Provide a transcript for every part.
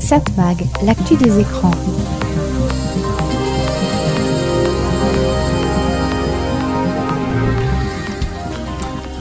Satmag, l'actu des écrans.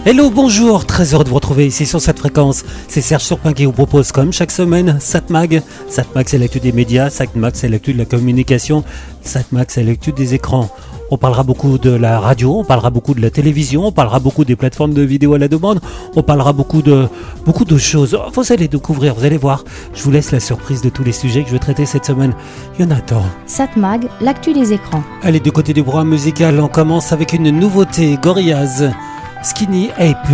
Hello, bonjour, très heureux de vous retrouver ici sur cette fréquence. C'est Serge Surpin qui vous propose comme chaque semaine Satmag. Satmag c'est l'actu des médias, Satmag c'est l'actu de la communication, Satmag c'est l'actu des écrans. On parlera beaucoup de la radio, on parlera beaucoup de la télévision, on parlera beaucoup des plateformes de vidéo à la demande, on parlera beaucoup de beaucoup de choses. Vous allez découvrir, vous allez voir. Je vous laisse la surprise de tous les sujets que je vais traiter cette semaine. Il y en a tant. Satmag, l'actu des écrans. Allez, du côté du programme musical, on commence avec une nouveauté, Gorillaz, Skinny Ape.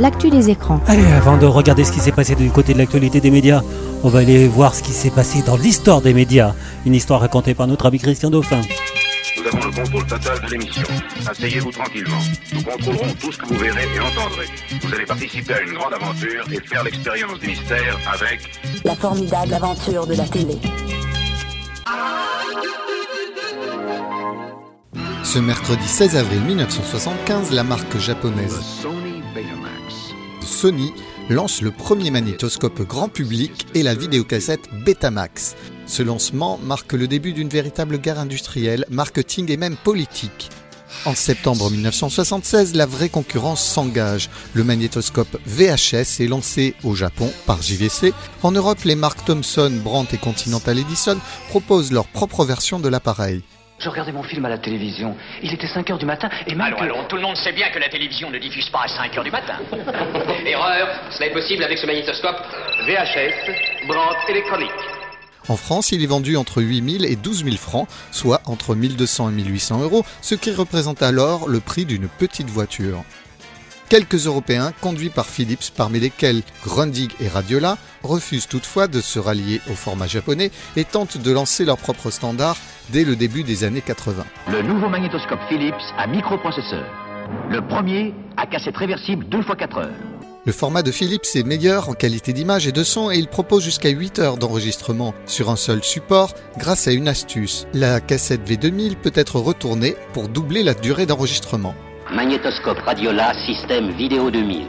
L'actu des écrans. Allez, avant de regarder ce qui s'est passé du côté de l'actualité des médias, on va aller voir ce qui s'est passé dans l'histoire des médias. Une histoire racontée par notre ami Christian Dauphin. Nous avons le contrôle total de l'émission. Asseyez-vous tranquillement. Nous contrôlerons tout ce que vous verrez et entendrez. Vous allez participer à une grande aventure et faire l'expérience du mystère avec La formidable aventure de la télé. Ce mercredi 16 avril 1975, la marque japonaise. Sony lance le premier magnétoscope grand public et la vidéocassette Betamax. Ce lancement marque le début d'une véritable guerre industrielle, marketing et même politique. En septembre 1976, la vraie concurrence s'engage. Le magnétoscope VHS est lancé au Japon par JVC. En Europe, les marques Thomson, Brandt et Continental Edison proposent leur propre version de l'appareil. Je regardais mon film à la télévision. Il était 5 heures du matin et même Allons, que- allons, tout le monde sait bien que la télévision ne diffuse pas à 5 heures du matin. Erreur, cela est possible avec ce magnétoscope. VHS, Brandt électronique. En France, il est vendu entre 8000 et 12 000 francs, soit entre 1200 et 1800 euros, ce qui représente alors le prix d'une petite voiture. Quelques Européens, conduits par Philips, parmi lesquels Grundig et Radiola, refusent toutefois de se rallier au format japonais et tentent de lancer leur propre standard dès le début des années 80. Le nouveau magnétoscope Philips à microprocesseur. Le premier à cassette réversible 2 x 4 heures. Le format de Philips est meilleur en qualité d'image et de son et il propose jusqu'à 8 heures d'enregistrement sur un seul support grâce à une astuce. La cassette V2000 peut être retournée pour doubler la durée d'enregistrement. Magnétoscope Radiola, système vidéo 2000.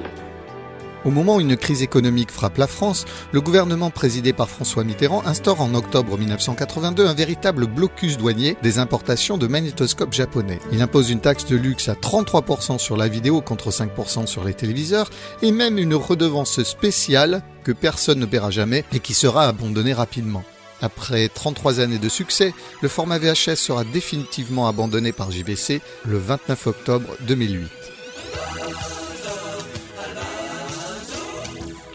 Au moment où une crise économique frappe la France, le gouvernement présidé par François Mitterrand instaure en octobre 1982 un véritable blocus douanier des importations de magnétoscopes japonais. Il impose une taxe de luxe à 33% sur la vidéo contre 5% sur les téléviseurs et même une redevance spéciale que personne ne paiera jamais et qui sera abandonnée rapidement. Après 33 années de succès, le format VHS sera définitivement abandonné par JVC le 29 octobre 2008.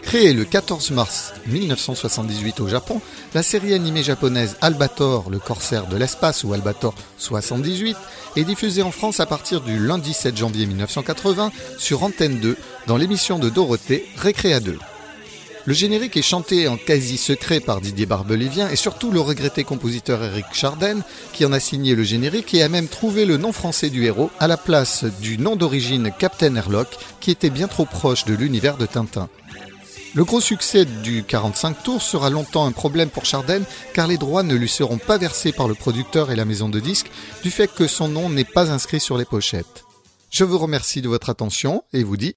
Créée le 14 mars 1978 au Japon, la série animée japonaise Albator, le corsaire de l'espace ou Albator 78 est diffusée en France à partir du lundi 7 janvier 1980 sur Antenne 2 dans l'émission de Dorothée Récréa 2. Le générique est chanté en quasi secret par Didier Barbelivien et surtout le regretté compositeur Eric Charden qui en a signé le générique et a même trouvé le nom français du héros à la place du nom d'origine Captain Airlock qui était bien trop proche de l'univers de Tintin. Le gros succès du 45 tours sera longtemps un problème pour Charden car les droits ne lui seront pas versés par le producteur et la maison de disques du fait que son nom n'est pas inscrit sur les pochettes. Je vous remercie de votre attention et vous dis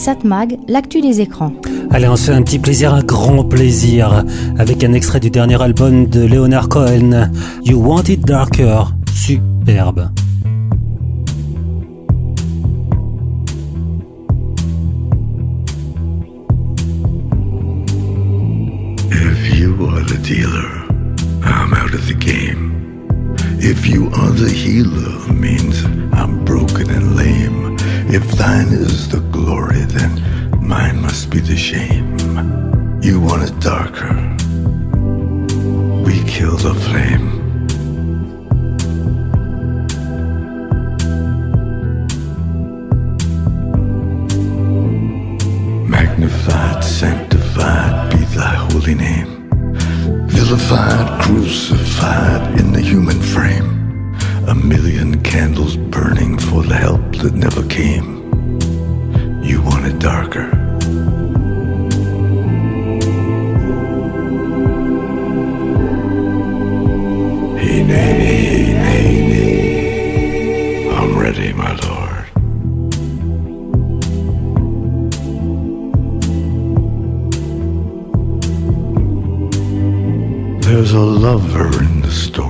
Satmag, l'actu des écrans. Allez, on se fait un petit plaisir, un grand plaisir, avec un extrait du dernier album de Leonard Cohen, You Want It Darker. Superbe. If you are the dealer, I'm out of the game. If you are the healer, means I'm broken and lame. If thine is the glory, then mine must be the shame. You want it darker. We kill the flame. Magnified, sanctified be thy holy name. Vilified, crucified in the human frame. A million candles burning for the help that never came. You want it darker. Hey, nanny, hey, nanny. I'm ready, my lord. There's a lover in the story,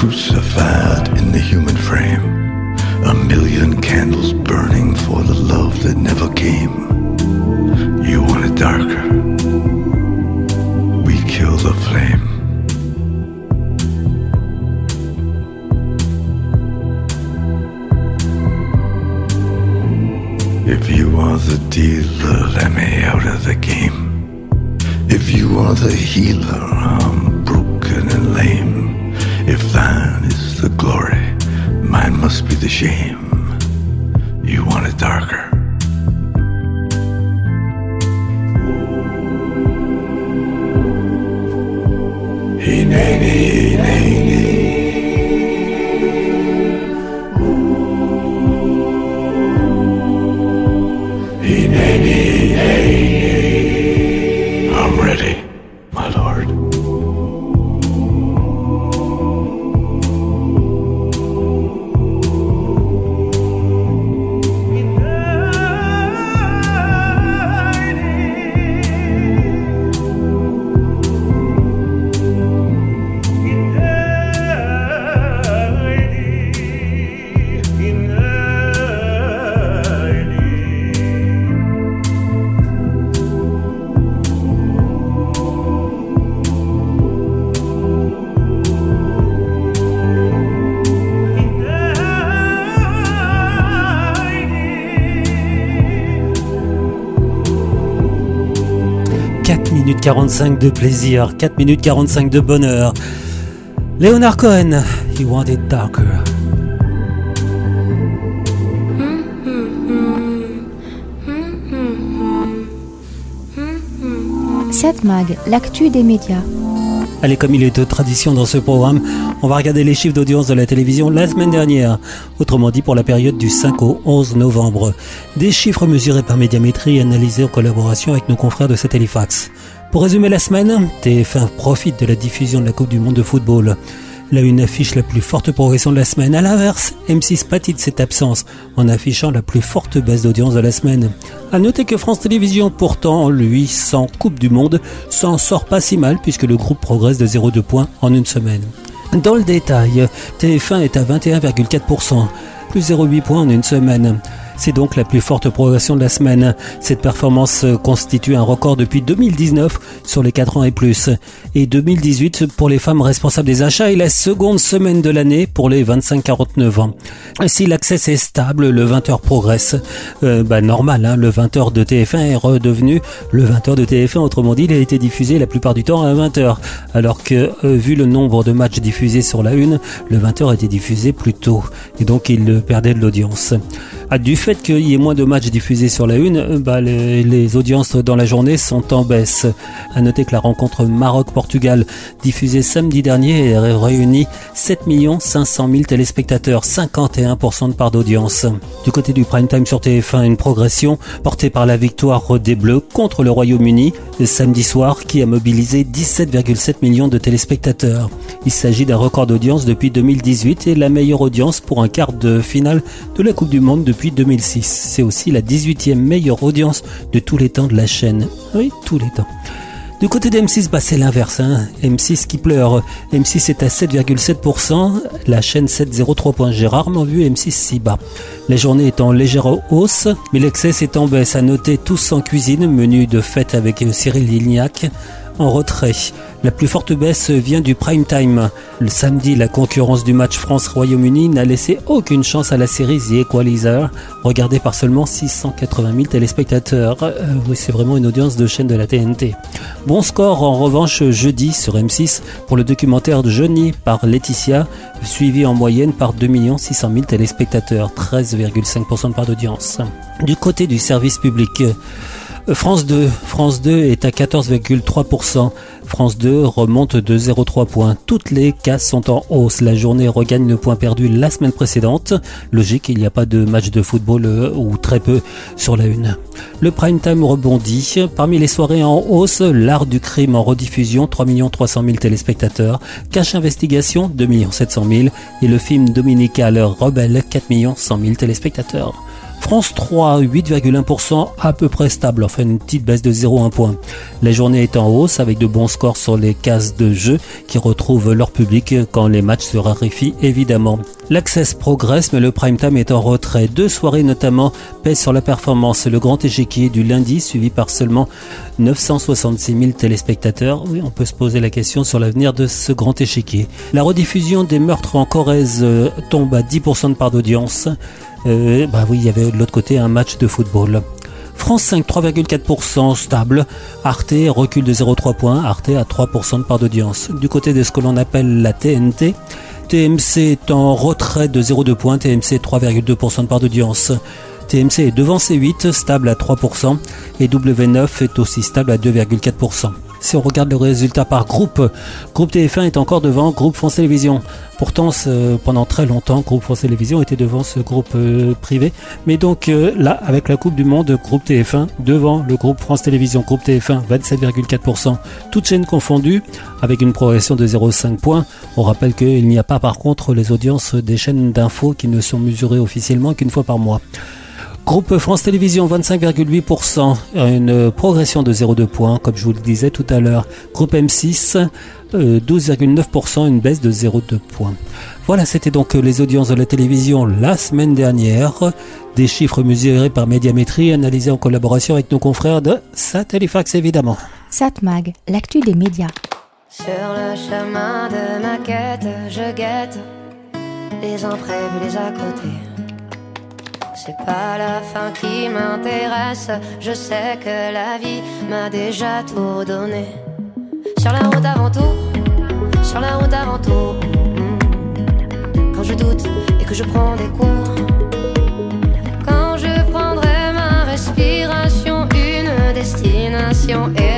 crucified in the human frame. A million candles burning for the love that never came. You want it darker. We kill the flame. If you are the dealer, let me out of the game. If you are the healer, shame. Minutes 45 de plaisir, 4 minutes 45 de bonheur. Leonard Cohen, He Wanted Darker. Satmag, l'actu des médias. Allez, comme il est de tradition dans ce programme, on va regarder les chiffres d'audience de la télévision la semaine dernière, autrement dit pour la période du 5 au 11 novembre. Des chiffres mesurés par médiamétrie et analysés en collaboration avec nos confrères de Satellifax. Pour résumer la semaine, TF1 profite de la diffusion de la Coupe du Monde de football. Là, une affiche la plus forte progression de la semaine. À l'inverse, M6 pâtit de cette absence en affichant la plus forte baisse d'audience de la semaine. À noter que France Télévisions, pourtant, lui, sans Coupe du Monde, s'en sort pas si mal puisque le groupe progresse de 0,2 points en une semaine. Dans le détail, TF1 est à 21,4%, plus 0,8 points en une semaine. C'est donc la plus forte progression de la semaine. Cette performance constitue un record depuis 2019 sur les 4 ans et plus. Et 2018 pour les femmes responsables des achats et la seconde semaine de l'année pour les 25-49 ans. Si l'accès est stable, le 20h progresse. Euh, bah, normal, hein, le 20h de TF1 est redevenu le 20h de TF1. Autrement dit, il a été diffusé la plupart du temps à 20h. Alors que, euh, vu le nombre de matchs diffusés sur la une, le 20h était diffusé plus tôt. Et donc, il perdait de l'audience. Qu'il y ait moins de matchs diffusés sur la une, euh, bah, les, audiences dans la journée sont en baisse. À noter que la rencontre Maroc-Portugal, diffusée samedi dernier, a réuni 7 500 000 téléspectateurs, 51% de part d'audience. Du côté du prime time sur TF1, une progression portée par la victoire des Bleus contre le Royaume-Uni samedi soir qui a mobilisé 17,7 millions de téléspectateurs. Il s'agit d'un record d'audience depuis 2018 et la meilleure audience pour un quart de finale de la Coupe du Monde depuis 2006. C'est aussi la 18e meilleure audience de tous les temps de la chaîne. Oui, tous les temps. Du côté d'M6, bah c'est l'inverse. Hein. M6 qui pleure. M6 est à 7,7%. La chaîne 7,03 points. J'ai rarement vu M6 si bas. La journée est en légère hausse, mais l'excès est en baisse. À noter tous en cuisine, menu de fête avec Cyril Lignac en retrait. La plus forte baisse vient du prime time. Le samedi, la concurrence du match France-Royaume-Uni n'a laissé aucune chance à la série The Equalizer, regardée par seulement 680 000 téléspectateurs. Euh, oui, c'est vraiment une audience de chaîne de la TNT. Bon score en revanche jeudi sur M6 pour le documentaire Johnny par Laetitia, suivi en moyenne par 2 600 000 téléspectateurs, 13,5% de part d'audience. Du côté du service public, France 2, France 2 est à 14,3%. France 2 remonte de 0,3 points. Toutes les cases sont en hausse. La journée regagne le point perdu la semaine précédente. Logique, il n'y a pas de match de football euh, ou très peu sur la une. Le prime time rebondit. Parmi les soirées en hausse, l'art du crime en rediffusion, 3 300 000 téléspectateurs. Cache investigation, 2 700 000. Et le film dominical Rebelle, 4 100 000 téléspectateurs. France 3, 8,1% à peu près stable, enfin une petite baisse de 0,1 point. La journée est en hausse avec de bons scores sur les cases de jeu qui retrouvent leur public quand les matchs se raréfient évidemment. L'Access progresse mais le prime time est en retrait. Deux soirées notamment pèsent sur la performance. Le grand échiquier du lundi suivi par seulement 966 000 téléspectateurs. Oui, on peut se poser la question sur l'avenir de ce grand échiquier. La rediffusion des meurtres en Corrèze euh, tombe à 10% de part d'audience. Euh, bah oui, il y avait de l'autre côté un match de football. France 5, 3,4% stable. Arte recule de 0,3 points. Arte à 3% de part d'audience. Du côté de ce que l'on appelle la TNT, TMC est en retrait de 0,2 points. TMC 3,2% de part d'audience. TMC est devant C8, stable à 3%, et W9 est aussi stable à 2,4%. Si on regarde le résultat par groupe, groupe TF1 est encore devant groupe France Télévisions. Pourtant, pendant très longtemps, groupe France Télévisions était devant ce groupe euh, privé. Mais donc euh, là, avec la Coupe du Monde, groupe TF1 devant le groupe France Télévisions, groupe TF1 27,4%, toutes chaînes confondues, avec une progression de 0,5 points. On rappelle qu'il n'y a pas par contre les audiences des chaînes d'infos qui ne sont mesurées officiellement qu'une fois par mois. Groupe France Télévisions 25,8%, une progression de 0,2 points, comme je vous le disais tout à l'heure. Groupe M6 12,9%, une baisse de 0,2 points. Voilà, c'était donc les audiences de la télévision la semaine dernière. Des chiffres mesurés par médiamétrie, analysés en collaboration avec nos confrères de Satellifax évidemment. Satmag, l'actu des médias. Sur le chemin de ma quête, je guette les imprévus, les à côté. C'est pas la fin qui m'intéresse. Je sais que la vie m'a déjà tout donné. Sur la route avant tout, sur la route avant tout. mm. Quand je doute et que je prends des cours. Quand je prendrai ma respiration, une destination et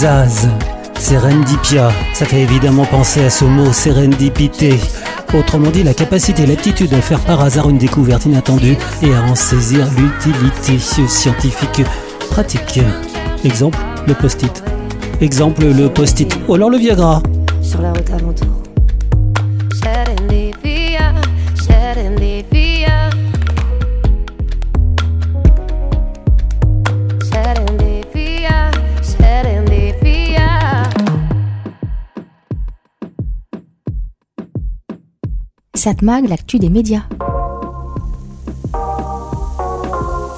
Zaz, Serendipia, ça fait évidemment penser à ce mot serendipité. Autrement dit, la capacité et l'aptitude à faire par hasard une découverte inattendue et à en saisir l'utilité scientifique pratique. Exemple, le post-it. Exemple, le post-it. Ou alors le Viagra. Sur la route avant Satmag, l'actu des médias.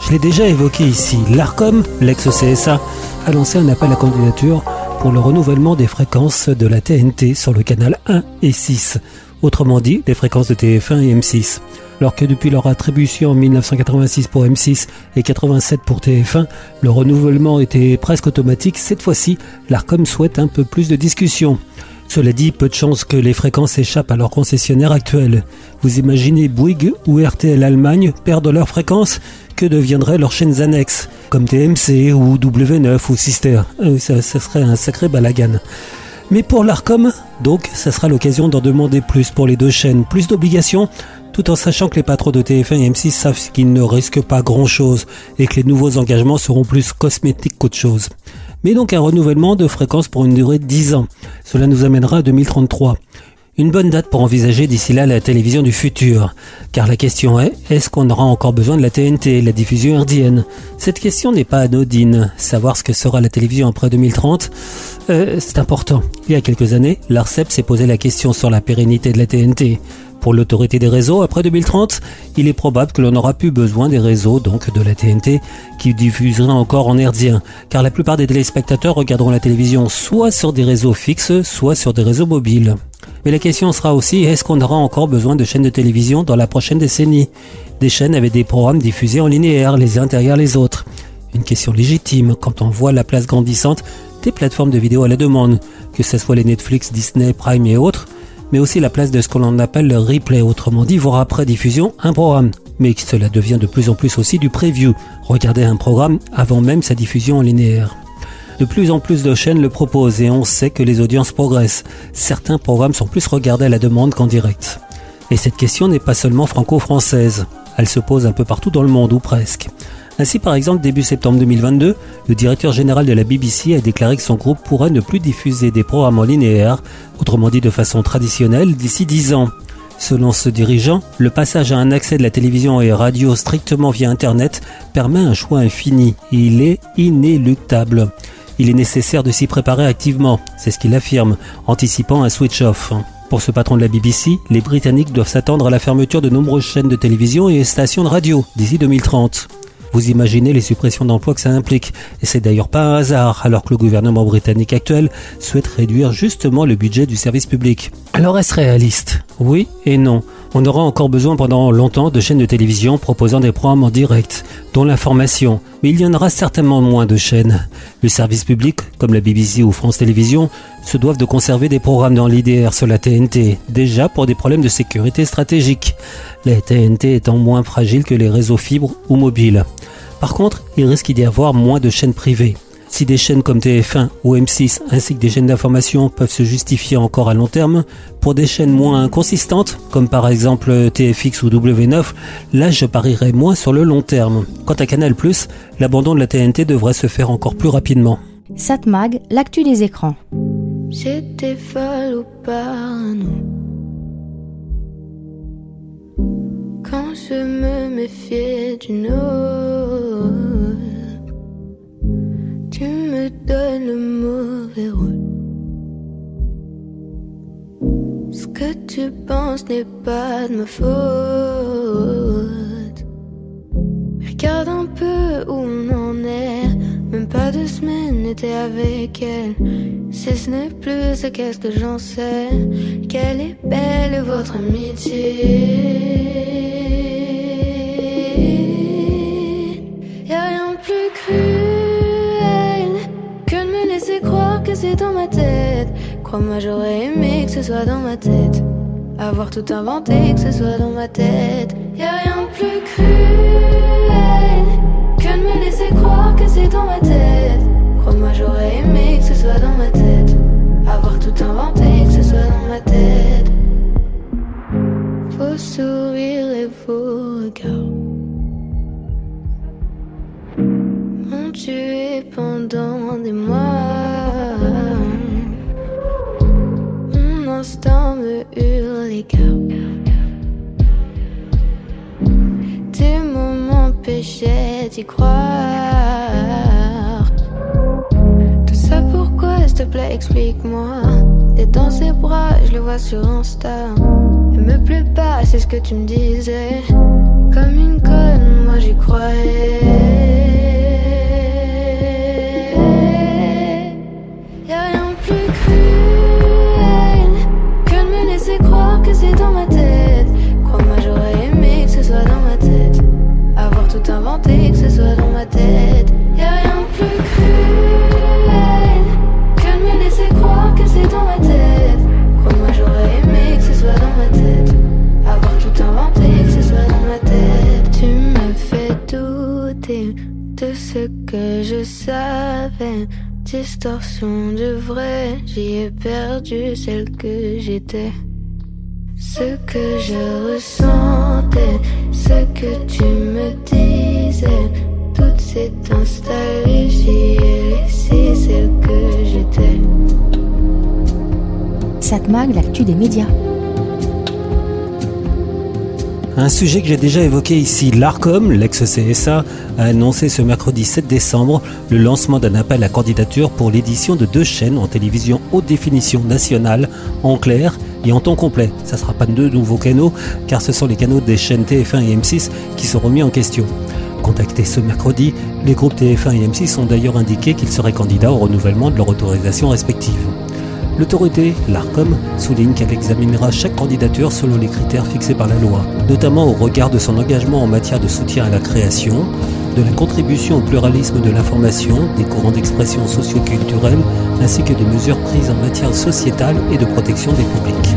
Je l'ai déjà évoqué ici. L'ARCOM, l'ex-CSA, a lancé un appel à candidature pour le renouvellement des fréquences de la TNT sur le canal 1 et 6. Autrement dit, les fréquences de TF1 et M6. Alors que depuis leur attribution en 1986 pour M6 et 87 pour TF1, le renouvellement était presque automatique. Cette fois-ci, l'ARCOM souhaite un peu plus de discussion. Cela dit, peu de chances que les fréquences échappent à leur concessionnaire actuel. Vous imaginez Bouygues ou RTL Allemagne perdent leurs fréquences Que deviendraient leurs chaînes annexes, comme TMC ou W9 ou Sister Euh, ça, ça serait un sacré balagan. Mais pour l'ARCOM, donc, ça sera l'occasion d'en demander plus pour les deux chaînes, plus d'obligations, tout en sachant que les patrons de TF1 et M6 savent qu'ils ne risquent pas grand-chose et que les nouveaux engagements seront plus cosmétiques qu'autre chose. Mais donc un renouvellement de fréquence pour une durée de 10 ans. Cela nous amènera à 2033. Une bonne date pour envisager d'ici là la télévision du futur. Car la question est, est-ce qu'on aura encore besoin de la TNT, la diffusion herdienne Cette question n'est pas anodine. Savoir ce que sera la télévision après 2030, euh, c'est important. Il y a quelques années, l'ARCEP s'est posé la question sur la pérennité de la TNT. Pour l'autorité des réseaux, après 2030, il est probable que l'on n'aura plus besoin des réseaux, donc de la TNT, qui diffuseraient encore en herdien, car la plupart des téléspectateurs regarderont la télévision soit sur des réseaux fixes, soit sur des réseaux mobiles. Mais la question sera aussi, est-ce qu'on aura encore besoin de chaînes de télévision dans la prochaine décennie? Des chaînes avec des programmes diffusés en linéaire, les uns derrière les autres. Une question légitime quand on voit la place grandissante des plateformes de vidéo à la demande, que ce soit les Netflix, Disney, Prime et autres, mais aussi la place de ce que l'on appelle le replay, autrement dit voir après diffusion un programme. Mais cela devient de plus en plus aussi du preview, regarder un programme avant même sa diffusion en linéaire. De plus en plus de chaînes le proposent et on sait que les audiences progressent. Certains programmes sont plus regardés à la demande qu'en direct. Et cette question n'est pas seulement franco-française. Elle se pose un peu partout dans le monde, ou presque. Ainsi, par exemple, début septembre 2022, le directeur général de la BBC a déclaré que son groupe pourrait ne plus diffuser des programmes en linéaire, autrement dit de façon traditionnelle, d'ici 10 ans. Selon ce dirigeant, le passage à un accès de la télévision et radio strictement via Internet permet un choix infini il est inéluctable. Il est nécessaire de s'y préparer activement, c'est ce qu'il affirme, anticipant un switch-off. Pour ce patron de la BBC, les Britanniques doivent s'attendre à la fermeture de nombreuses chaînes de télévision et stations de radio d'ici 2030. Vous imaginez les suppressions d'emplois que ça implique. Et c'est d'ailleurs pas un hasard, alors que le gouvernement britannique actuel souhaite réduire justement le budget du service public. Alors est-ce réaliste? Oui et non. On aura encore besoin pendant longtemps de chaînes de télévision proposant des programmes en direct, dont l'information, mais il y en aura certainement moins de chaînes. Le service public, comme la BBC ou France Télévisions, se doivent de conserver des programmes dans l'IDR sur la TNT, déjà pour des problèmes de sécurité stratégique, la TNT étant moins fragile que les réseaux fibres ou mobiles. Par contre, il risque d'y avoir moins de chaînes privées. Si des chaînes comme TF1 ou M6 ainsi que des chaînes d'information peuvent se justifier encore à long terme, pour des chaînes moins consistantes, comme par exemple TFX ou W9, là je parierais moins sur le long terme. Quant à Canal+, l'abandon de la TNT devrait se faire encore plus rapidement. Satmag, l'actu des écrans. J'étais folle au parano. Quand je me méfiais d'une autre, tu me donnes le mauvais rôle. Ce que tu penses n'est pas de ma faute. Regarde un peu où on en est. Même pas deux semaines n'étais avec elle. Si ce n'est plus, qu'est-ce que j'en sais? Quelle est belle votre amitié? Y a rien de plus cruel que de me laisser croire que c'est dans ma tête. Crois-moi, j'aurais aimé que ce soit dans ma tête. Avoir tout inventé, que ce soit dans ma tête. Y a rien de plus cruel que de me laisser croire que c'est dans ma tête. Crois-moi, j'aurais aimé que ce soit dans ma tête. Avoir tout inventé, que ce soit dans ma tête. Vos sourires et vos tué pendant des mois. Mon instinct me hurle gardes. Tes mots m'empêchaient d'y croire. Tout ça pourquoi, s'il te plaît, explique-moi. T'es dans ses bras, je le vois sur Insta. Elle me plaît pas, c'est ce que tu me disais. Comme une conne, moi j'y croyais. Distorsion de vrai, j'y ai perdu celle que j'étais. Ce que je ressentais, ce que tu me disais, tout s'est installé, j'y ai laissé celle que j'étais. Satmag, l'actu des médias. Un sujet que j'ai déjà évoqué ici, l'ARCOM, l'ex-CSA, a annoncé ce mercredi 7 décembre le lancement d'un appel à candidature pour l'édition de deux chaînes en télévision haute définition nationale, en clair et en temps complet. Ça ne sera pas deux nouveaux canaux, car ce sont les canaux des chaînes TF1 et M6 qui seront mis en question. Contactés ce mercredi, les groupes TF1 et M6 ont d'ailleurs indiqué qu'ils seraient candidats au renouvellement de leur autorisation respective. L'autorité, l'ARCOM, souligne qu'elle examinera chaque candidature selon les critères fixés par la loi, notamment au regard de son engagement en matière de soutien à la création, de la contribution au pluralisme de l'information, des courants d'expression socio-culturelle, ainsi que des mesures prises en matière sociétale et de protection des publics.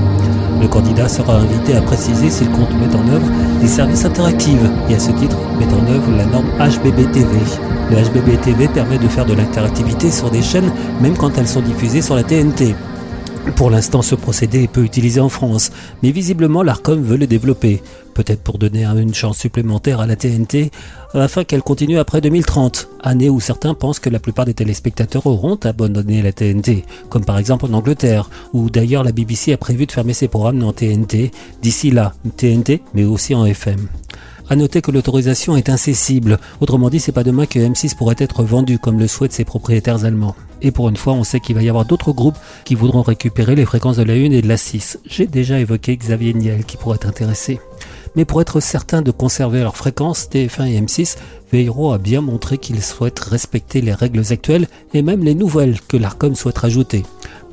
Le candidat sera invité à préciser s'il compte mettre en œuvre des services interactifs et à ce titre mettre en œuvre la norme HBB-TV. Le HBB-TV permet de faire de l'interactivité sur des chaînes même quand elles sont diffusées sur la TNT. Pour l'instant, ce procédé est peu utilisé en France, mais visiblement l'ARCOM veut le développer, peut-être pour donner une chance supplémentaire à la TNT, afin qu'elle continue après 2030, année où certains pensent que la plupart des téléspectateurs auront abandonné la TNT, comme par exemple en Angleterre, où d'ailleurs la BBC a prévu de fermer ses programmes en TNT d'ici là, TNT, mais aussi en FM. À noter que l'autorisation est incessible. Autrement dit, c'est pas demain que M6 pourrait être vendu comme le souhaitent ses propriétaires allemands. Et pour une fois, on sait qu'il va y avoir d'autres groupes qui voudront récupérer les fréquences de la 1 et de la 6. J'ai déjà évoqué Xavier Niel qui pourrait être intéressé. Mais pour être certain de conserver leurs fréquences, TF1 et M6 veilleront à bien montrer qu'ils souhaitent respecter les règles actuelles et même les nouvelles que l'ARCOM souhaite rajouter.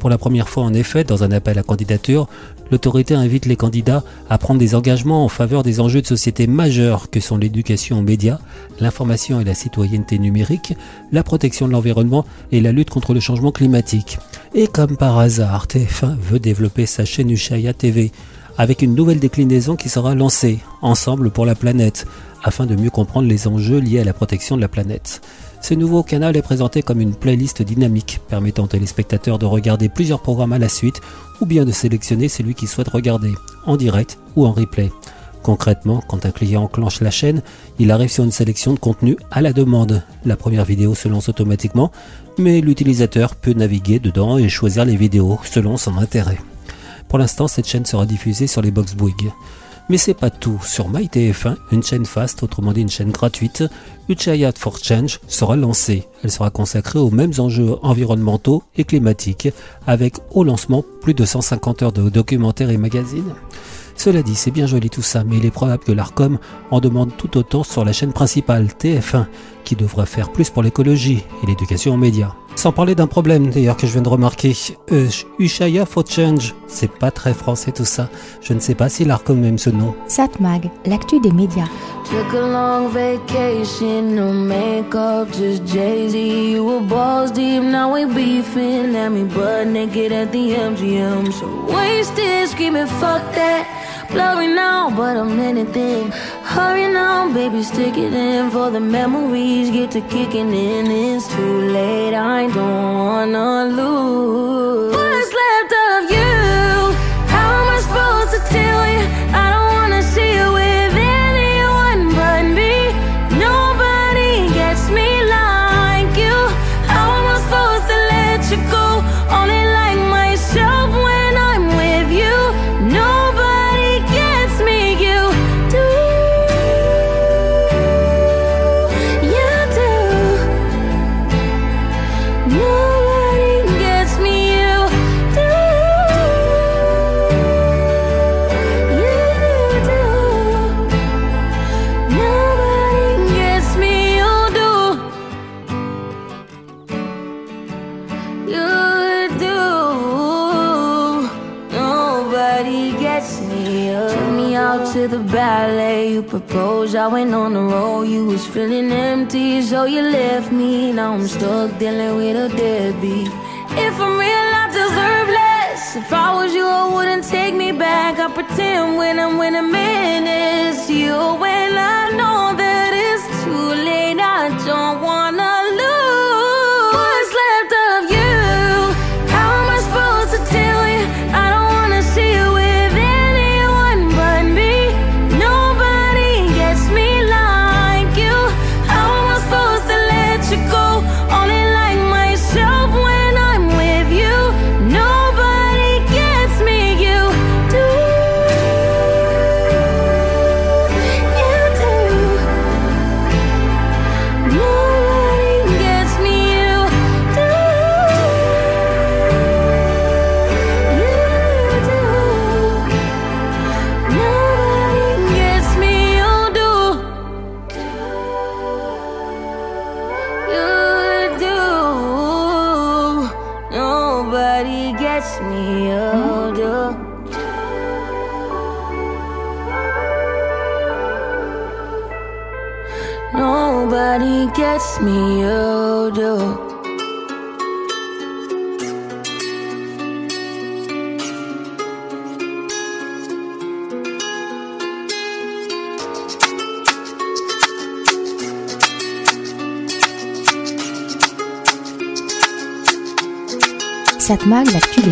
Pour la première fois en effet, dans un appel à candidature, l'autorité invite les candidats à prendre des engagements en faveur des enjeux de société majeurs que sont l'éducation aux médias, l'information et la citoyenneté numérique, la protection de l'environnement et la lutte contre le changement climatique. Et comme par hasard, TF1 veut développer sa chaîne Ushaya TV avec une nouvelle déclinaison qui sera lancée, Ensemble pour la planète, afin de mieux comprendre les enjeux liés à la protection de la planète. Ce nouveau canal est présenté comme une playlist dynamique permettant aux téléspectateurs de regarder plusieurs programmes à la suite ou bien de sélectionner celui qu'ils souhaitent regarder, en direct ou en replay. Concrètement, quand un client enclenche la chaîne, il arrive sur une sélection de contenu à la demande. La première vidéo se lance automatiquement, mais l'utilisateur peut naviguer dedans et choisir les vidéos selon son intérêt. Pour l'instant, cette chaîne sera diffusée sur les box Bouygues. Mais c'est pas tout. Sur MyTF1, une chaîne fast, autrement dit une chaîne gratuite, Uchayat for Change, sera lancée. Elle sera consacrée aux mêmes enjeux environnementaux et climatiques, avec au lancement plus de 150 heures de documentaires et magazines. Cela dit, c'est bien joli tout ça, mais il est probable que l'ARCOM en demande tout autant sur la chaîne principale, TF1, qui devra faire plus pour l'écologie et l'éducation aux médias. Sans parler d'un problème d'ailleurs que je viens de remarquer, euh, Ushaya for Change, c'est pas très français tout ça. Je ne sais pas si l'ARCOM aime ce nom. Satmag, l'actu des médias. Took a long vacation, no makeup, just Jay-Z. You were balls deep, now we beefing. At me butt naked at the MGM. So wasted, screaming, fuck that. Blurry now, but I'm anything. Hurry now, baby, stick it in for the memories. Get to kicking in, it's too late. I don't wanna lose. What's left of you? Proposed. I went on the road. You was feeling empty, so you left me. Now I'm stuck dealing with a deadbeat. If I'm real, I deserve less. If I was you, I wouldn't take me back. I pretend when I'm with a man, it's you. When I know that it's too late, I don't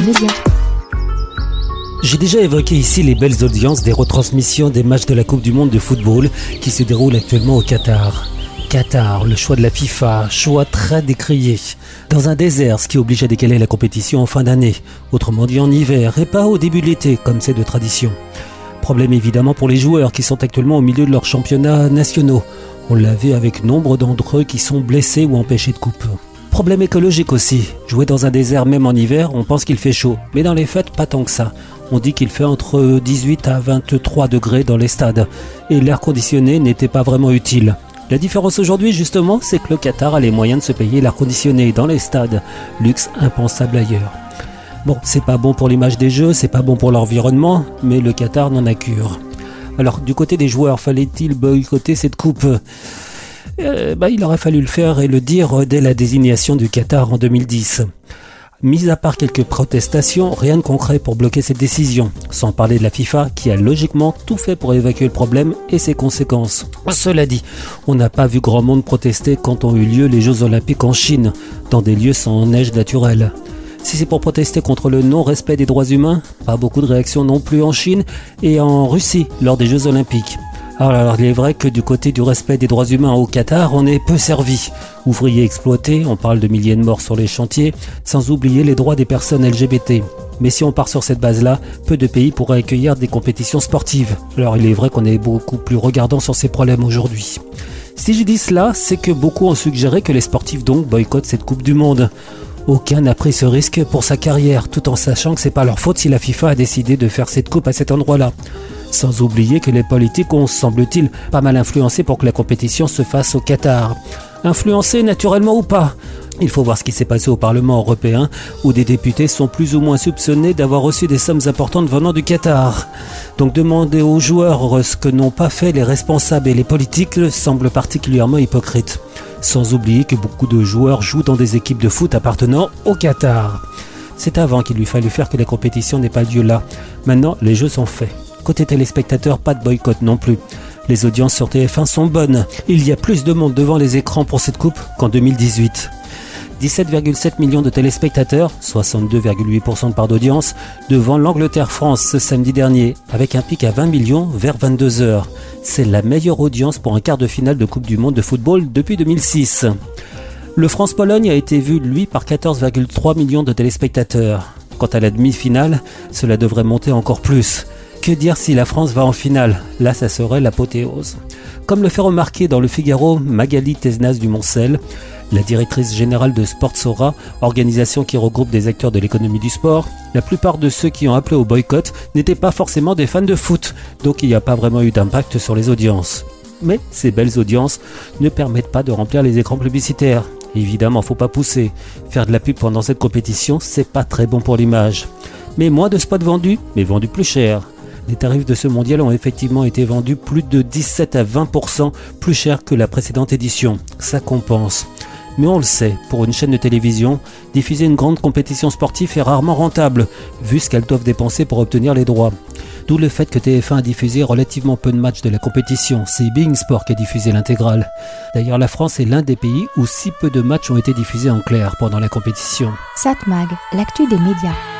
médias. J'ai déjà évoqué ici les belles audiences des retransmissions des matchs de la Coupe du Monde de football qui se déroulent actuellement au Qatar. Qatar, le choix de la FIFA, choix très décrié. Dans un désert, ce qui oblige à décaler la compétition en fin d'année, autrement dit en hiver, et pas au début de l'été, comme c'est de tradition. Problème évidemment pour les joueurs qui sont actuellement au milieu de leurs championnats nationaux. On l'a vu avec nombre d'entre eux qui sont blessés ou empêchés de coupe. Problème écologique aussi. Jouer dans un désert même en hiver, on pense qu'il fait chaud. Mais dans les fêtes, pas tant que ça. On dit qu'il fait entre 18 à 23 degrés dans les stades. Et l'air conditionné n'était pas vraiment utile. La différence aujourd'hui, justement, c'est que le Qatar a les moyens de se payer l'air conditionné dans les stades. Luxe impensable ailleurs. Bon, c'est pas bon pour l'image des jeux, c'est pas bon pour l'environnement, mais le Qatar n'en a cure. Alors, du côté des joueurs, fallait-il boycotter cette coupe? Euh, bah, Il aurait fallu le faire et le dire dès la désignation du Qatar en 2010. Mis à part quelques protestations, rien de concret pour bloquer cette décision, sans parler de la FIFA qui a logiquement tout fait pour évacuer le problème et ses conséquences. Cela dit, on n'a pas vu grand monde protester quand ont eu lieu les Jeux Olympiques en Chine, dans des lieux sans neige naturelle. Si c'est pour protester contre le non-respect des droits humains, pas beaucoup de réactions non plus en Chine et en Russie lors des Jeux Olympiques. Alors, il est vrai que du côté du respect des droits humains au Qatar, on est peu servi. Ouvriers exploités, on parle de milliers de morts sur les chantiers, sans oublier les droits des personnes LGBT. Mais si on part sur cette base-là, peu de pays pourraient accueillir des compétitions sportives. Alors il est vrai qu'on est beaucoup plus regardant sur ces problèmes aujourd'hui. Si je dis cela, c'est que beaucoup ont suggéré que les sportifs donc boycottent cette Coupe du Monde. Aucun n'a pris ce risque pour sa carrière, tout en sachant que c'est pas leur faute si la FIFA a décidé de faire cette coupe à cet endroit-là. Sans oublier que les politiques ont, semble-t-il, pas mal influencé pour que la compétition se fasse au Qatar. Influencé naturellement ou pas il faut voir ce qui s'est passé au Parlement européen, où des députés sont plus ou moins soupçonnés d'avoir reçu des sommes importantes venant du Qatar. Donc demander aux joueurs ce que n'ont pas fait les responsables et les politiques semble particulièrement hypocrite. Sans oublier que beaucoup de joueurs jouent dans des équipes de foot appartenant au Qatar. C'est avant qu'il lui fallu faire que la compétition n'ait pas lieu là. Maintenant, les jeux sont faits. Côté téléspectateurs, pas de boycott non plus. Les audiences sur TF1 sont bonnes. Il y a plus de monde devant les écrans pour cette coupe qu'en 2018. 17,7 millions de téléspectateurs, 62,8% de part d'audience, devant l'Angleterre-France ce samedi dernier, avec un pic à 20 millions vers 22 heures. C'est la meilleure audience pour un quart de finale de Coupe du Monde de football depuis 2006. Le France-Pologne a été vu, lui, par 14,3 millions de téléspectateurs. Quant à la demi-finale, cela devrait monter encore plus. Que dire si la France va en finale? Là, ça serait l'apothéose. Comme le fait remarquer dans le Figaro Magali Tesnas du Moncel, la directrice générale de Sportsora, organisation qui regroupe des acteurs de l'économie du sport, la plupart de ceux qui ont appelé au boycott n'étaient pas forcément des fans de foot, donc il n'y a pas vraiment eu d'impact sur les audiences. Mais ces belles audiences ne permettent pas de remplir les écrans publicitaires. Évidemment, faut pas pousser. Faire de la pub pendant cette compétition, c'est pas très bon pour l'image. Mais moins de spots vendus, mais vendus plus cher. Les tarifs de ce mondial ont effectivement été vendus plus de 17 à 20% plus cher que la précédente édition. Ça compense. Mais on le sait, pour une chaîne de télévision, diffuser une grande compétition sportive est rarement rentable, vu ce qu'elles doivent dépenser pour obtenir les droits. D'où le fait que TF1 a diffusé relativement peu de matchs de la compétition. C'est Bing Sport qui a diffusé l'intégrale. D'ailleurs, la France est l'un des pays où si peu de matchs ont été diffusés en clair pendant la compétition. Satmag, l'actu des médias.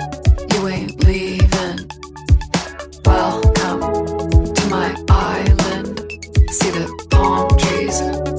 See the palm trees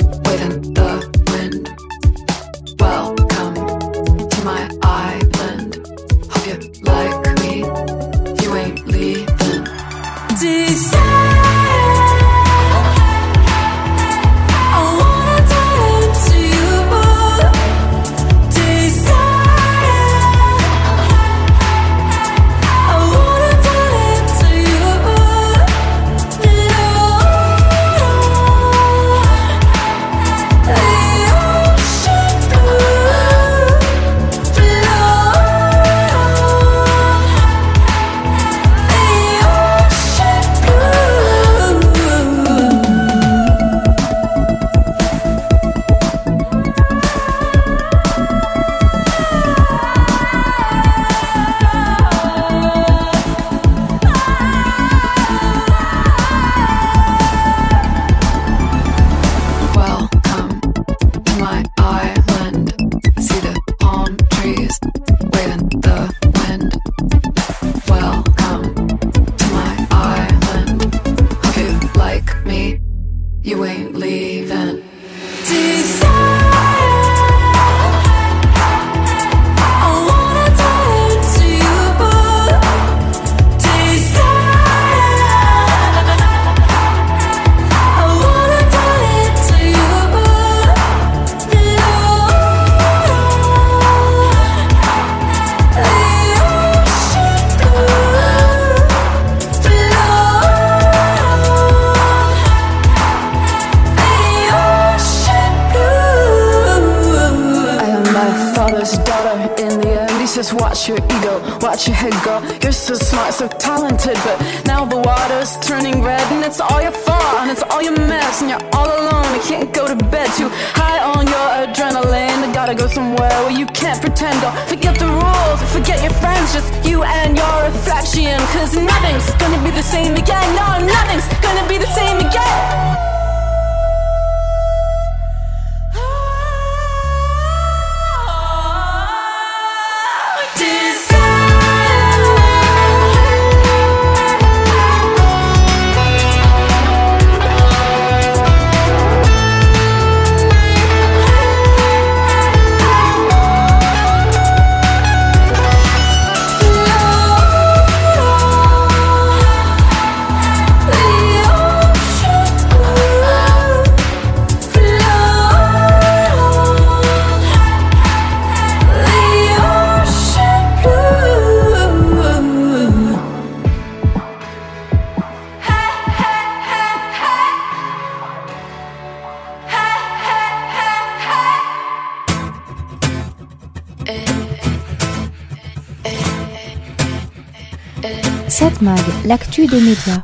l'actu des médias.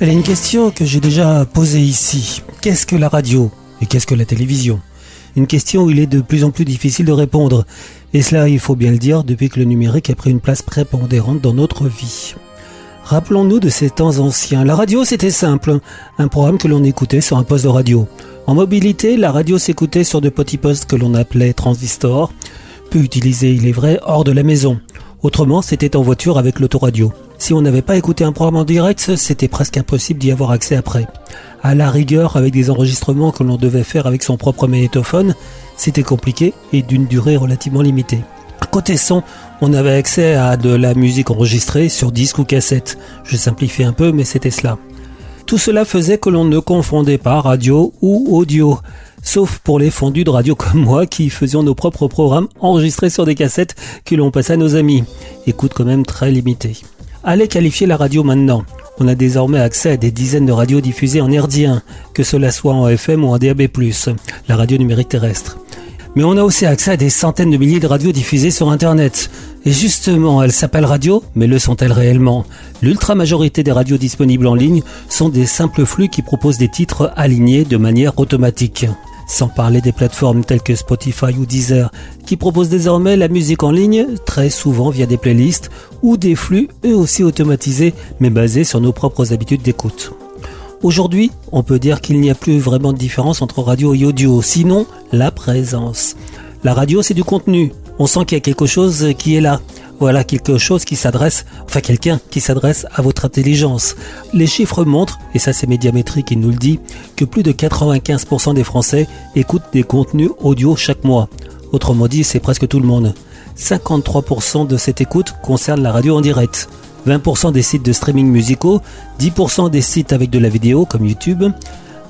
Elle a une question que j'ai déjà posée ici. Qu'est-ce que la radio et qu'est-ce que la télévision? Une question où il est de plus en plus difficile de répondre. Et cela, il faut bien le dire, depuis que le numérique a pris une place prépondérante dans notre vie. Rappelons-nous de ces temps anciens. La radio, c'était simple. Un programme que l'on écoutait sur un poste de radio. En mobilité, la radio s'écoutait sur de petits postes que l'on appelait transistors, peu utilisés, il est vrai, hors de la maison. Autrement, c'était en voiture avec l'autoradio. Si on n'avait pas écouté un programme en direct, c'était presque impossible d'y avoir accès après. À la rigueur, avec des enregistrements que l'on devait faire avec son propre magnétophone, c'était compliqué et d'une durée relativement limitée. Côté son, on avait accès à de la musique enregistrée sur disque ou cassette. Je simplifie un peu, mais c'était cela. Tout cela faisait que l'on ne confondait pas radio ou audio. Sauf pour les fondus de radio comme moi qui faisions nos propres programmes enregistrés sur des cassettes que l'on passait à nos amis. Écoute quand même très limité. Allez qualifier la radio maintenant. On a désormais accès à des dizaines de radios diffusées en herdien, que cela soit en FM ou en DAB+, la radio numérique terrestre. Mais on a aussi accès à des centaines de milliers de radios diffusées sur Internet. Et justement, elles s'appellent radio, mais le sont-elles réellement? L'ultra majorité des radios disponibles en ligne sont des simples flux qui proposent des titres alignés de manière automatique. Sans parler des plateformes telles que Spotify ou Deezer, qui proposent désormais la musique en ligne, très souvent via des playlists, ou des flux eux aussi automatisés, mais basés sur nos propres habitudes d'écoute. Aujourd'hui, on peut dire qu'il n'y a plus vraiment de différence entre radio et audio, sinon la présence. La radio, c'est du contenu. On sent qu'il y a quelque chose qui est là. Voilà quelque chose qui s'adresse, enfin quelqu'un qui s'adresse à votre intelligence. Les chiffres montrent, et ça c'est Médiamétrie qui nous le dit, que plus de 95% des Français écoutent des contenus audio chaque mois. Autrement dit, c'est presque tout le monde. 53% de cette écoute concerne la radio en direct. 20% des sites de streaming musicaux, 10% des sites avec de la vidéo comme YouTube,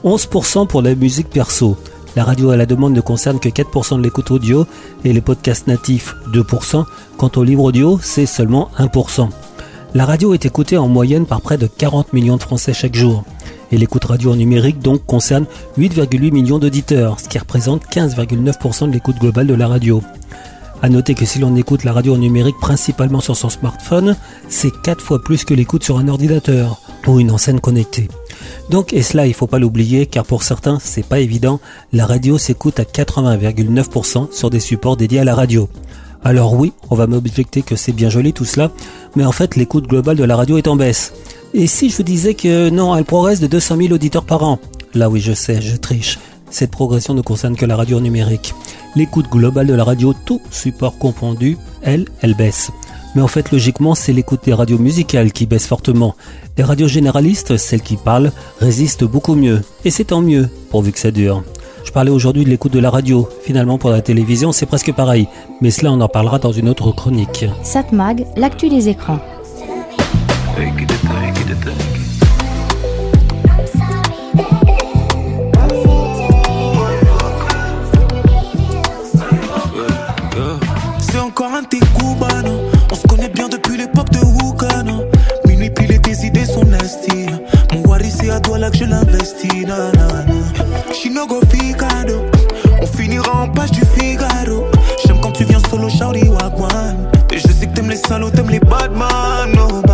11% pour la musique perso. La radio à la demande ne concerne que 4% de l'écoute audio et les podcasts natifs 2%. Quant au livre audio, c'est seulement 1%. La radio est écoutée en moyenne par près de 40 millions de Français chaque jour. Et l'écoute radio en numérique donc concerne 8,8 millions d'auditeurs, ce qui représente 15,9% de l'écoute globale de la radio. À noter que si l'on écoute la radio en numérique principalement sur son smartphone, c'est 4 fois plus que l'écoute sur un ordinateur ou une enceinte connectée. Donc, et cela il faut pas l'oublier, car pour certains c'est pas évident, la radio s'écoute à 80,9% sur des supports dédiés à la radio. Alors oui, on va m'objecter que c'est bien joli tout cela, mais en fait l'écoute globale de la radio est en baisse. Et si je vous disais que non, elle progresse de 200 000 auditeurs par an? Là oui, je sais, je triche. Cette progression ne concerne que la radio numérique. L'écoute globale de la radio, tout support confondu, elle, elle baisse. Mais en fait, logiquement, c'est l'écoute des radios musicales qui baisse fortement. Les radios généralistes, celles qui parlent, résistent beaucoup mieux. Et c'est tant mieux, pourvu que ça dure. Je parlais aujourd'hui de l'écoute de la radio. Finalement, pour la télévision, c'est presque pareil. Mais cela, on en parlera dans une autre chronique. Satmag, l'actu des écrans. like je l'investis, nanana. She no go Figaro. On finira en page du Figaro. J'aime quand tu viens solo, shawty wagwan. Et je sais que t'aimes les salauds, t'aimes les badman. Oh.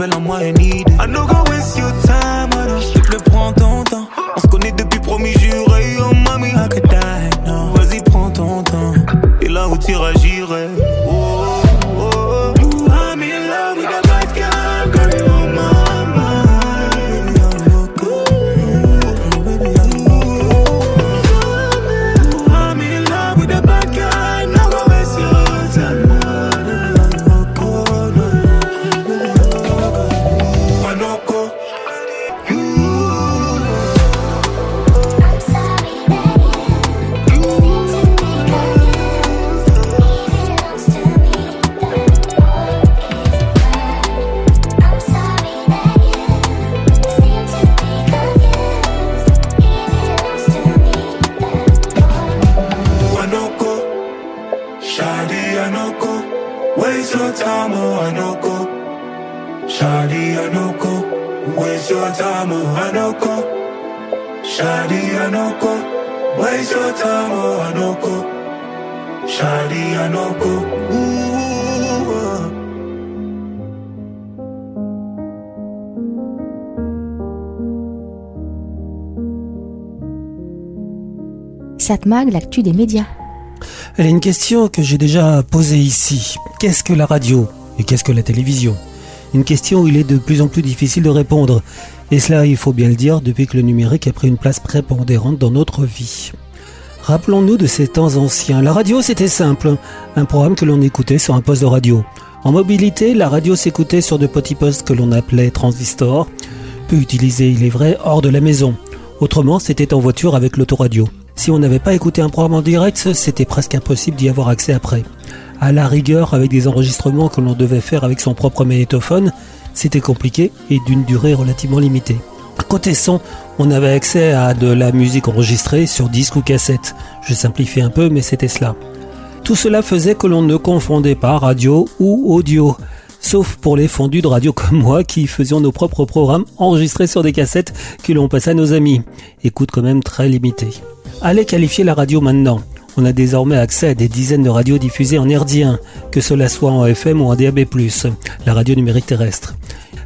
Fais appel à moi any day I know go waste your time Elle est une question que j'ai déjà posée ici. Qu'est-ce que la radio et qu'est-ce que la télévision? Une question où il est de plus en plus difficile de répondre. Et cela, il faut bien le dire, depuis que le numérique a pris une place prépondérante dans notre vie. Rappelons-nous de ces temps anciens. La radio, c'était simple. Un programme que l'on écoutait sur un poste de radio. En mobilité, la radio s'écoutait sur de petits postes que l'on appelait transistors, peu utilisés, il est vrai, hors de la maison. Autrement, c'était en voiture avec l'autoradio. Si on n'avait pas écouté un programme en direct, c'était presque impossible d'y avoir accès après. À la rigueur, avec des enregistrements que l'on devait faire avec son propre magnétophone, c'était compliqué et d'une durée relativement limitée. Côté son, on avait accès à de la musique enregistrée sur disque ou cassette. Je simplifie un peu, mais c'était cela. Tout cela faisait que l'on ne confondait pas radio ou audio. Sauf pour les fondus de radio comme moi qui faisions nos propres programmes enregistrés sur des cassettes que l'on passait à nos amis. Écoute quand même très limitée. Allez qualifier la radio maintenant. On a désormais accès à des dizaines de radios diffusées en herdien, que cela soit en FM ou en DAB+, la radio numérique terrestre.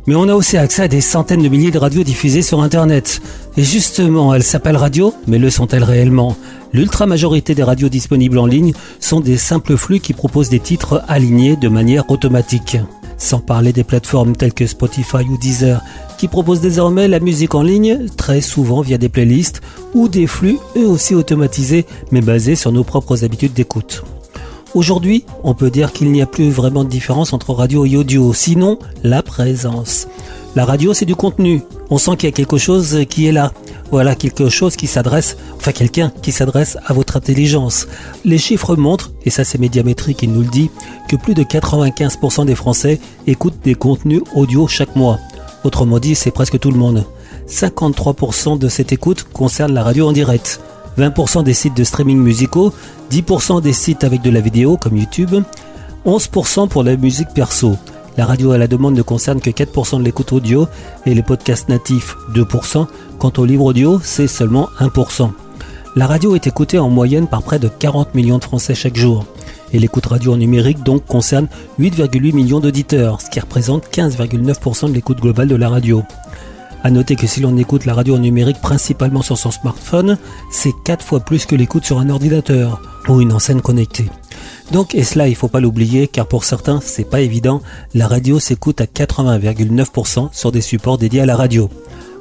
Mais on a aussi accès à des centaines de milliers de radios diffusées sur Internet. Et justement, elles s'appellent radio, mais le sont-elles réellement? L'ultra majorité des radios disponibles en ligne sont des simples flux qui proposent des titres alignés de manière automatique. Sans parler des plateformes telles que Spotify ou Deezer, qui proposent désormais la musique en ligne, très souvent via des playlists ou des flux eux aussi automatisés, mais basés sur nos propres habitudes d'écoute. Aujourd'hui, on peut dire qu'il n'y a plus vraiment de différence entre radio et audio, sinon la présence. La radio, c'est du contenu. On sent qu'il y a quelque chose qui est là. Voilà, quelque chose qui s'adresse, enfin quelqu'un qui s'adresse à votre intelligence. Les chiffres montrent, et ça c'est Médiamétrie qui nous le dit, que plus de 95% des Français écoutent des contenus audio chaque mois. Autrement dit, c'est presque tout le monde. 53% de cette écoute concerne la radio en direct. 20% des sites de streaming musicaux, 10% des sites avec de la vidéo comme YouTube, 11% pour la musique perso. La radio à la demande ne concerne que 4% de l'écoute audio et les podcasts natifs 2%. Quant au livre audio, c'est seulement 1%. La radio est écoutée en moyenne par près de 40 millions de Français chaque jour. Et l'écoute radio en numérique donc concerne 8,8 millions d'auditeurs, ce qui représente 15,9% de l'écoute globale de la radio. A noter que si l'on écoute la radio en numérique principalement sur son smartphone, c'est 4 fois plus que l'écoute sur un ordinateur ou une enceinte connectée. Donc, et cela, il faut pas l'oublier, car pour certains, c'est pas évident, la radio s'écoute à 80,9% sur des supports dédiés à la radio.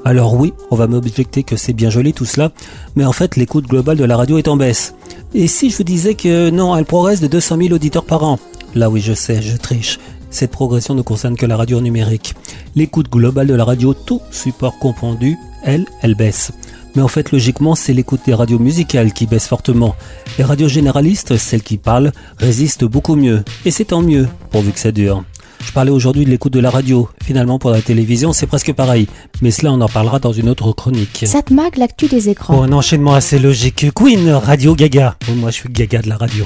Alors oui, on va m'objecter que c'est bien joli tout cela, mais en fait l'écoute globale de la radio est en baisse. Et si je vous disais que non, elle progresse de 200 000 auditeurs par an? Là oui, je sais, je triche. Cette progression ne concerne que la radio numérique. L'écoute globale de la radio, tout support confondu, elle, elle baisse. Mais en fait, logiquement, c'est l'écoute des radios musicales qui baisse fortement. Les radios généralistes, celles qui parlent, résistent beaucoup mieux. Et c'est tant mieux, pourvu que ça dure. Je parlais aujourd'hui de l'écoute de la radio. Finalement, pour la télévision, c'est presque pareil. Mais cela, on en parlera dans une autre chronique. Satmag, l'actu des écrans. Bon, un enchaînement assez logique. Queen, Radio Gaga. Moi, je suis Gaga de la radio.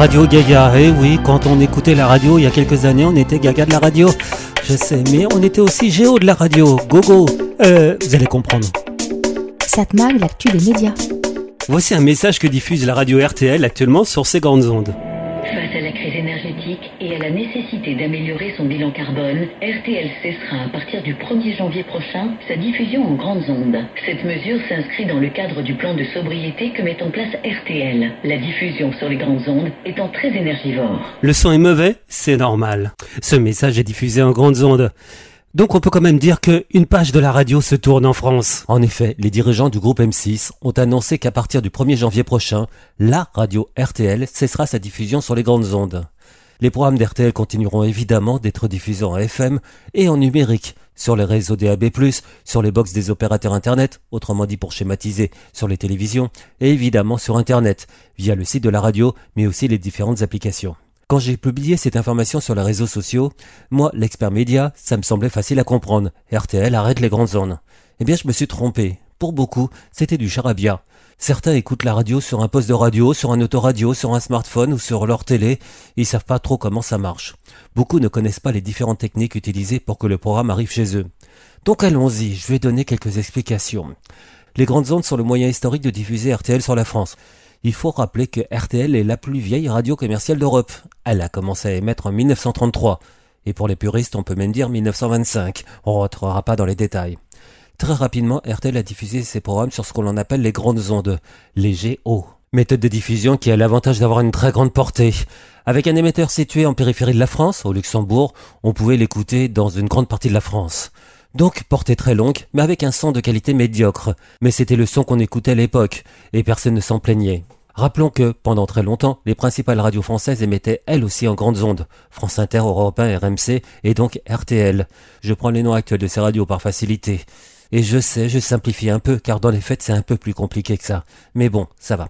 Radio Gaga. Eh oui, quand on écoutait la radio il y a quelques années, on était Gaga de la radio. Je sais, mais on était aussi Géo de la radio. Gogo. Euh, vous allez comprendre. Satmag, l'actu des médias. Voici un message que diffuse la radio RTL actuellement sur ses grandes ondes. Face à la crise énergétique et à la nécessité d'améliorer son bilan carbone, RTL cessera à partir du 1er janvier prochain sa diffusion en grandes ondes. Cette mesure s'inscrit dans le cadre du plan de sobriété que met en place RTL, la diffusion sur les grandes ondes étant très énergivore. Le son est mauvais, c'est normal. Ce message est diffusé en grandes ondes. Donc on peut quand même dire qu'une page de la radio se tourne en France. En effet, les dirigeants du groupe M6 ont annoncé qu'à partir du 1er janvier prochain, la radio RTL cessera sa diffusion sur les grandes ondes. Les programmes d'RTL continueront évidemment d'être diffusés en FM et en numérique, sur les réseaux DAB+, sur les box des opérateurs Internet, autrement dit pour schématiser, sur les télévisions, et évidemment sur Internet, via le site de la radio, mais aussi les différentes applications. Quand j'ai publié cette information sur les réseaux sociaux, moi, l'expert média, ça me semblait facile à comprendre. RTL arrête les grandes zones. Eh bien, je me suis trompé. Pour beaucoup, c'était du charabia. Certains écoutent la radio sur un poste de radio, sur un autoradio, sur un smartphone ou sur leur télé. Ils savent pas trop comment ça marche. Beaucoup ne connaissent pas les différentes techniques utilisées pour que le programme arrive chez eux. Donc allons-y, je vais donner quelques explications. Les grandes ondes sont le moyen historique de diffuser RTL sur la France. Il faut rappeler que RTL est la plus vieille radio commerciale d'Europe. Elle a commencé à émettre en 1933. Et pour les puristes, on peut même dire 1925. On rentrera pas dans les détails. Très rapidement, RTL a diffusé ses programmes sur ce qu'on appelle les grandes ondes, les GO. Méthode de diffusion qui a l'avantage d'avoir une très grande portée. Avec un émetteur situé en périphérie de la France, au Luxembourg, on pouvait l'écouter dans une grande partie de la France. Donc portée très longue, mais avec un son de qualité médiocre. Mais c'était le son qu'on écoutait à l'époque, et personne ne s'en plaignait. Rappelons que, pendant très longtemps, les principales radios françaises émettaient elles aussi en grandes ondes. France Inter, Europe 1, RMC et donc RTL. Je prends les noms actuels de ces radios par facilité. Et je sais, je simplifie un peu, car dans les faits c'est un peu plus compliqué que ça. Mais bon, ça va.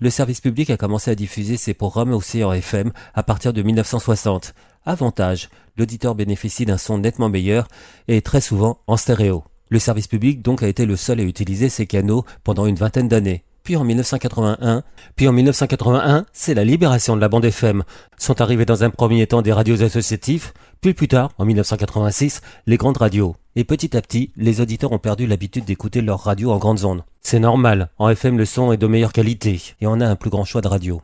Le service public a commencé à diffuser ses programmes aussi en FM à partir de 1960. Avantage, l'auditeur bénéficie d'un son nettement meilleur et très souvent en stéréo. Le service public donc a été le seul à utiliser ces canaux pendant une vingtaine d'années. Puis en 1981, puis en 1981, c'est la libération de la bande FM. Sont arrivés dans un premier temps des radios associatives, puis plus tard, en 1986, les grandes radios. Et petit à petit, les auditeurs ont perdu l'habitude d'écouter leur radio en grandes ondes. C'est normal, en FM le son est de meilleure qualité, et on a un plus grand choix de radios.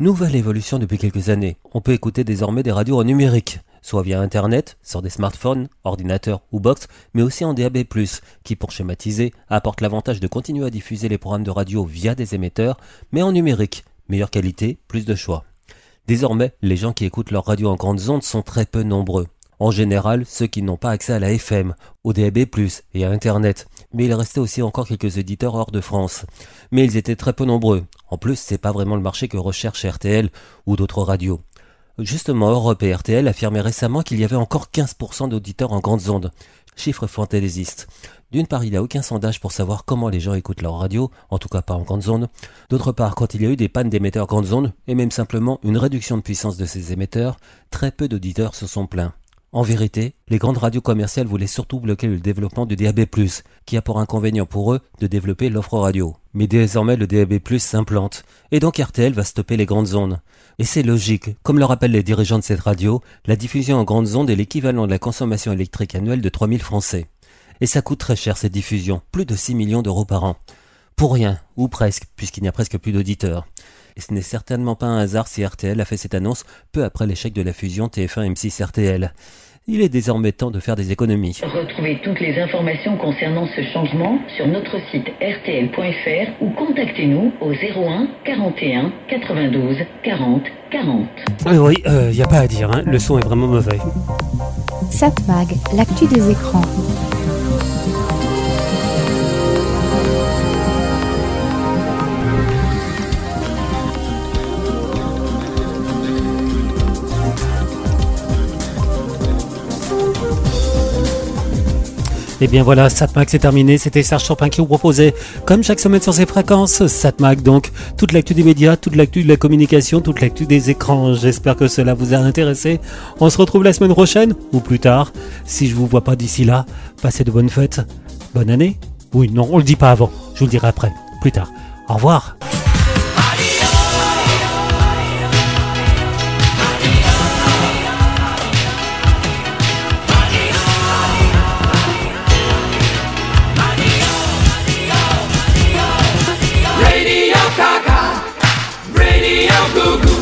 Nouvelle évolution depuis quelques années. On peut écouter désormais des radios en numérique, soit via Internet, sur des smartphones, ordinateurs ou box, mais aussi en DAB+, qui pour schématiser, apporte l'avantage de continuer à diffuser les programmes de radio via des émetteurs, mais en numérique. Meilleure qualité, plus de choix. Désormais, les gens qui écoutent leur radio en grandes ondes sont très peu nombreux. En général, ceux qui n'ont pas accès à la FM, au DAB+, et à Internet. Mais il restait aussi encore quelques éditeurs hors de France. Mais ils étaient très peu nombreux. En plus, c'est pas vraiment le marché que recherche RTL ou d'autres radios. Justement, Europe et RTL affirmaient récemment qu'il y avait encore 15% d'auditeurs en grandes ondes. Chiffre fantaisiste. D'une part, il n'y a aucun sondage pour savoir comment les gens écoutent leur radio, en tout cas pas en grandes ondes. D'autre part, quand il y a eu des pannes d'émetteurs grandes ondes, et même simplement une réduction de puissance de ces émetteurs, très peu d'auditeurs se sont plaints. En vérité, les grandes radios commerciales voulaient surtout bloquer le développement du DAB+, qui a pour inconvénient pour eux de développer l'offre radio. Mais désormais le DAB+, s'implante, et donc RTL va stopper les grandes ondes. Et c'est logique, comme le rappellent les dirigeants de cette radio, la diffusion en grandes ondes est l'équivalent de la consommation électrique annuelle de 3000 Français. Et ça coûte très cher cette diffusion, plus de 6 millions d'euros par an. Pour rien, ou presque, puisqu'il n'y a presque plus d'auditeurs. Et ce n'est certainement pas un hasard si RTL a fait cette annonce peu après l'échec de la fusion TF1 M6 RTL. Il est désormais temps de faire des économies. Retrouvez toutes les informations concernant ce changement sur notre site rtl.fr ou contactez-nous au 01 41 92 40 40. Euh, oui, il n'y a pas à dire, hein, le son est vraiment mauvais. Satmag, l'actu des écrans. Et bien voilà, Satmag c'est terminé, c'était Serge Chopin qui vous proposait, comme chaque semaine sur ses fréquences, Satmag donc, toute l'actu des médias, toute l'actu de la communication, toute l'actu des écrans. J'espère que cela vous a intéressé. On se retrouve la semaine prochaine, ou plus tard. Si je vous vois pas d'ici là, passez de bonnes fêtes. Bonne année Oui, non, on le dit pas avant, je vous le dirai après, plus tard. Au revoir go, go.